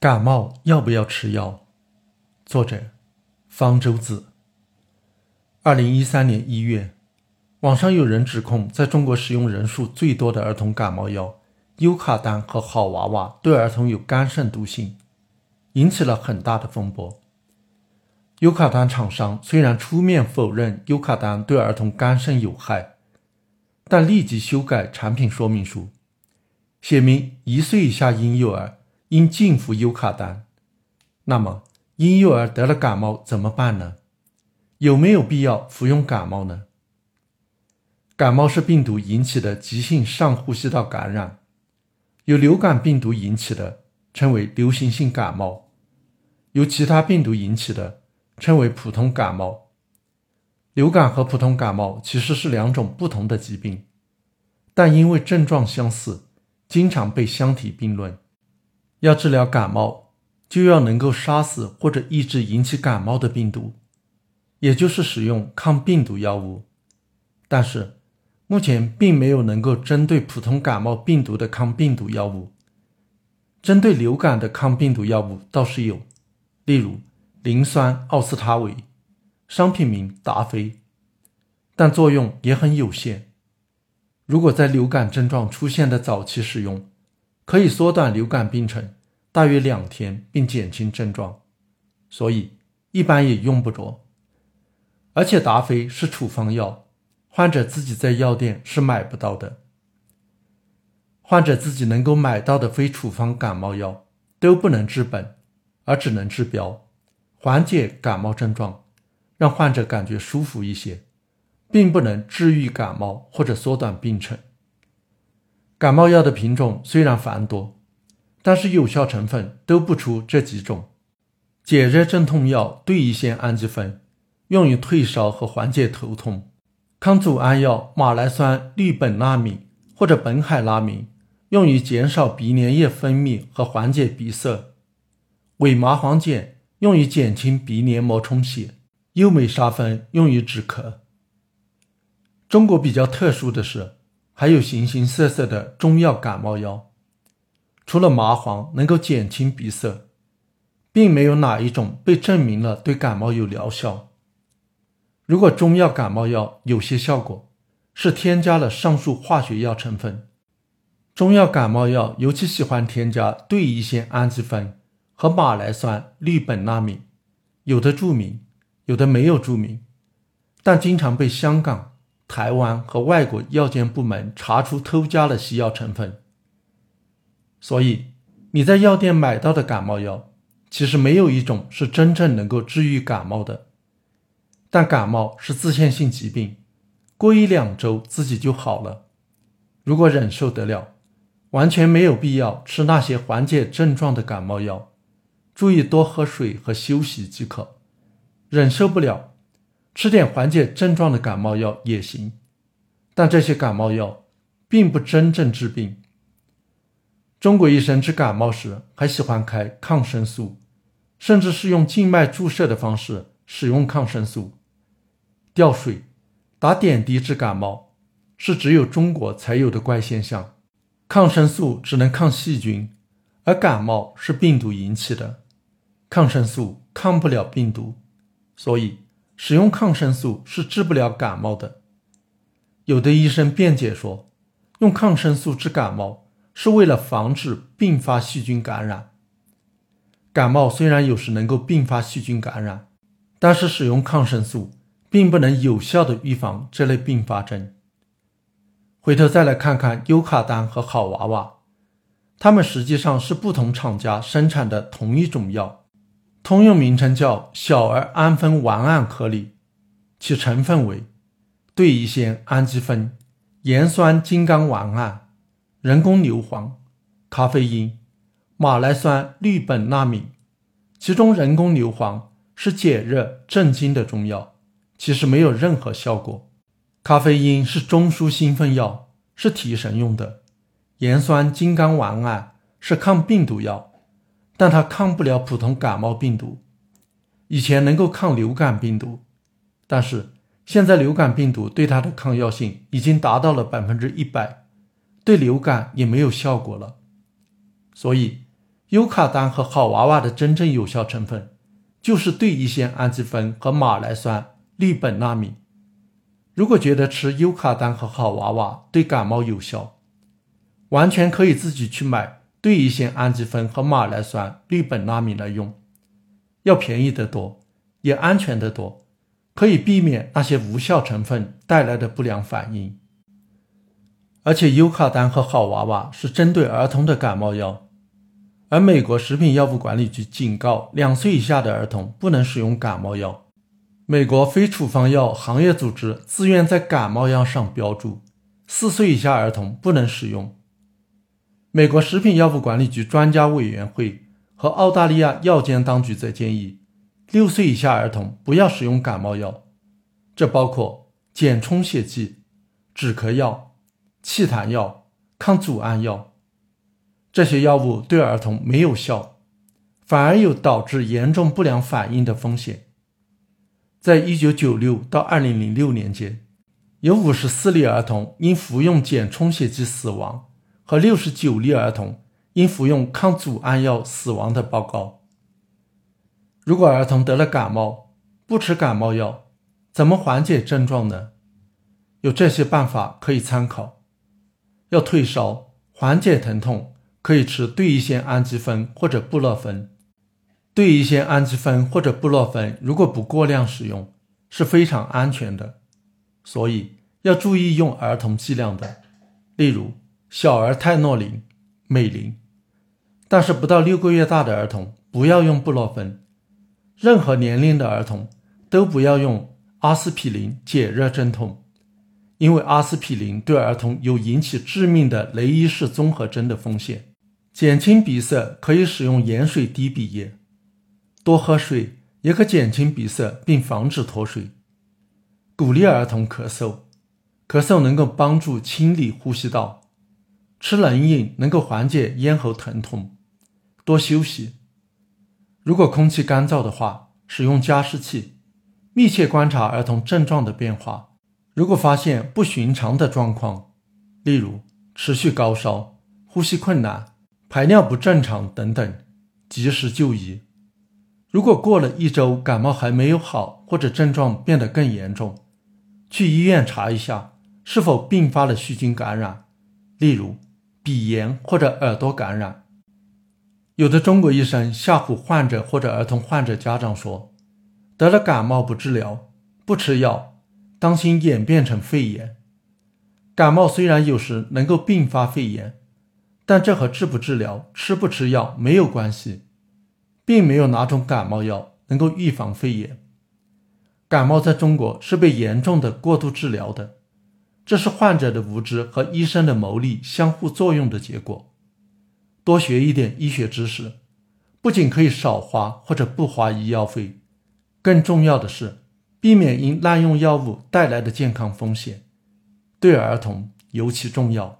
感冒要不要吃药？作者：方舟子。二零一三年一月，网上有人指控，在中国使用人数最多的儿童感冒药优卡丹和好娃娃对儿童有肝肾毒性，引起了很大的风波。优卡丹厂商虽然出面否认优卡丹对儿童肝肾有害，但立即修改产品说明书，写明一岁以下婴幼儿。应禁服优卡丹。那么，婴幼儿得了感冒怎么办呢？有没有必要服用感冒呢？感冒是病毒引起的急性上呼吸道感染，由流感病毒引起的称为流行性感冒，由其他病毒引起的称为普通感冒。流感和普通感冒其实是两种不同的疾病，但因为症状相似，经常被相提并论。要治疗感冒，就要能够杀死或者抑制引起感冒的病毒，也就是使用抗病毒药物。但是，目前并没有能够针对普通感冒病毒的抗病毒药物。针对流感的抗病毒药物倒是有，例如磷酸奥司他韦，商品名达菲，但作用也很有限。如果在流感症状出现的早期使用，可以缩短流感病程大约两天，并减轻症状，所以一般也用不着。而且达菲是处方药，患者自己在药店是买不到的。患者自己能够买到的非处方感冒药都不能治本，而只能治标，缓解感冒症状，让患者感觉舒服一些，并不能治愈感冒或者缩短病程。感冒药的品种虽然繁多，但是有效成分都不出这几种。解热镇痛药对乙酰氨基酚用于退烧和缓解头痛；抗组胺药马来酸氯苯那敏或者苯海拉明用于减少鼻粘液分泌和缓解鼻塞；伪麻黄碱用于减轻鼻黏膜充血；优美沙芬用于止咳。中国比较特殊的是。还有形形色色的中药感冒药，除了麻黄能够减轻鼻塞，并没有哪一种被证明了对感冒有疗效。如果中药感冒药有些效果，是添加了上述化学药成分。中药感冒药尤其喜欢添加对乙酰氨基酚和马来酸氯苯那敏，有的注明，有的没有注明，但经常被香港。台湾和外国药监部门查出偷加了西药成分，所以你在药店买到的感冒药，其实没有一种是真正能够治愈感冒的。但感冒是自限性疾病，过一两周自己就好了。如果忍受得了，完全没有必要吃那些缓解症状的感冒药，注意多喝水和休息即可。忍受不了。吃点缓解症状的感冒药也行，但这些感冒药并不真正治病。中国医生治感冒时还喜欢开抗生素，甚至是用静脉注射的方式使用抗生素。吊水、打点滴治感冒是只有中国才有的怪现象。抗生素只能抗细菌，而感冒是病毒引起的，抗生素抗不了病毒，所以。使用抗生素是治不了感冒的。有的医生辩解说，用抗生素治感冒是为了防止并发细菌感染。感冒虽然有时能够并发细菌感染，但是使用抗生素并不能有效的预防这类并发症。回头再来看看优卡丹和好娃娃，它们实际上是不同厂家生产的同一种药。通用名称叫小儿氨酚烷胺颗粒，其成分为对乙酰氨基酚、盐酸金刚烷胺、人工硫磺、咖啡因、马来酸氯苯那敏。其中人工硫磺是解热镇惊的中药，其实没有任何效果。咖啡因是中枢兴奋药，是提神用的。盐酸金刚烷胺是抗病毒药。但它抗不了普通感冒病毒，以前能够抗流感病毒，但是现在流感病毒对它的抗药性已经达到了百分之一百，对流感也没有效果了。所以，优卡丹和好娃娃的真正有效成分就是对乙酰氨基酚和马来酸氯苯那米。如果觉得吃优卡丹和好娃娃对感冒有效，完全可以自己去买对乙酰氨基酚和马来酸氯苯那敏来用，要便宜得多，也安全得多，可以避免那些无效成分带来的不良反应。而且优卡丹和好娃娃是针对儿童的感冒药，而美国食品药物管理局警告两岁以下的儿童不能使用感冒药。美国非处方药行业组织自愿在感冒药上标注四岁以下儿童不能使用。美国食品药物管理局专家委员会和澳大利亚药监当局则建议六岁以下儿童不要使用感冒药，这包括减充血剂、止咳药。气痰药、抗组胺药，这些药物对儿童没有效，反而有导致严重不良反应的风险。在一九九六到二零零六年间，有五十四例儿童因服用减充血剂死亡，和六十九例儿童因服用抗组胺药死亡的报告。如果儿童得了感冒，不吃感冒药，怎么缓解症状呢？有这些办法可以参考。要退烧、缓解疼痛，可以吃对乙酰氨基酚或者布洛芬。对乙酰氨基酚或者布洛芬，如果不过量使用，是非常安全的。所以要注意用儿童剂量的，例如小儿泰诺林、美林。但是不到六个月大的儿童不要用布洛芬，任何年龄的儿童都不要用阿司匹林解热镇痛。因为阿司匹林对儿童有引起致命的雷伊氏综合征的风险。减轻鼻塞可以使用盐水滴鼻液，多喝水也可减轻鼻塞并防止脱水。鼓励儿童咳嗽，咳嗽能够帮助清理呼吸道。吃冷饮能够缓解咽喉疼痛。多休息。如果空气干燥的话，使用加湿器。密切观察儿童症状的变化。如果发现不寻常的状况，例如持续高烧、呼吸困难、排尿不正常等等，及时就医。如果过了一周感冒还没有好，或者症状变得更严重，去医院查一下是否并发了细菌感染，例如鼻炎或者耳朵感染。有的中国医生吓唬患者或者儿童患者家长说，得了感冒不治疗，不吃药。当心演变成肺炎。感冒虽然有时能够并发肺炎，但这和治不治疗、吃不吃药没有关系，并没有哪种感冒药能够预防肺炎。感冒在中国是被严重的过度治疗的，这是患者的无知和医生的谋利相互作用的结果。多学一点医学知识，不仅可以少花或者不花医药费，更重要的是。避免因滥用药物带来的健康风险，对儿童尤其重要。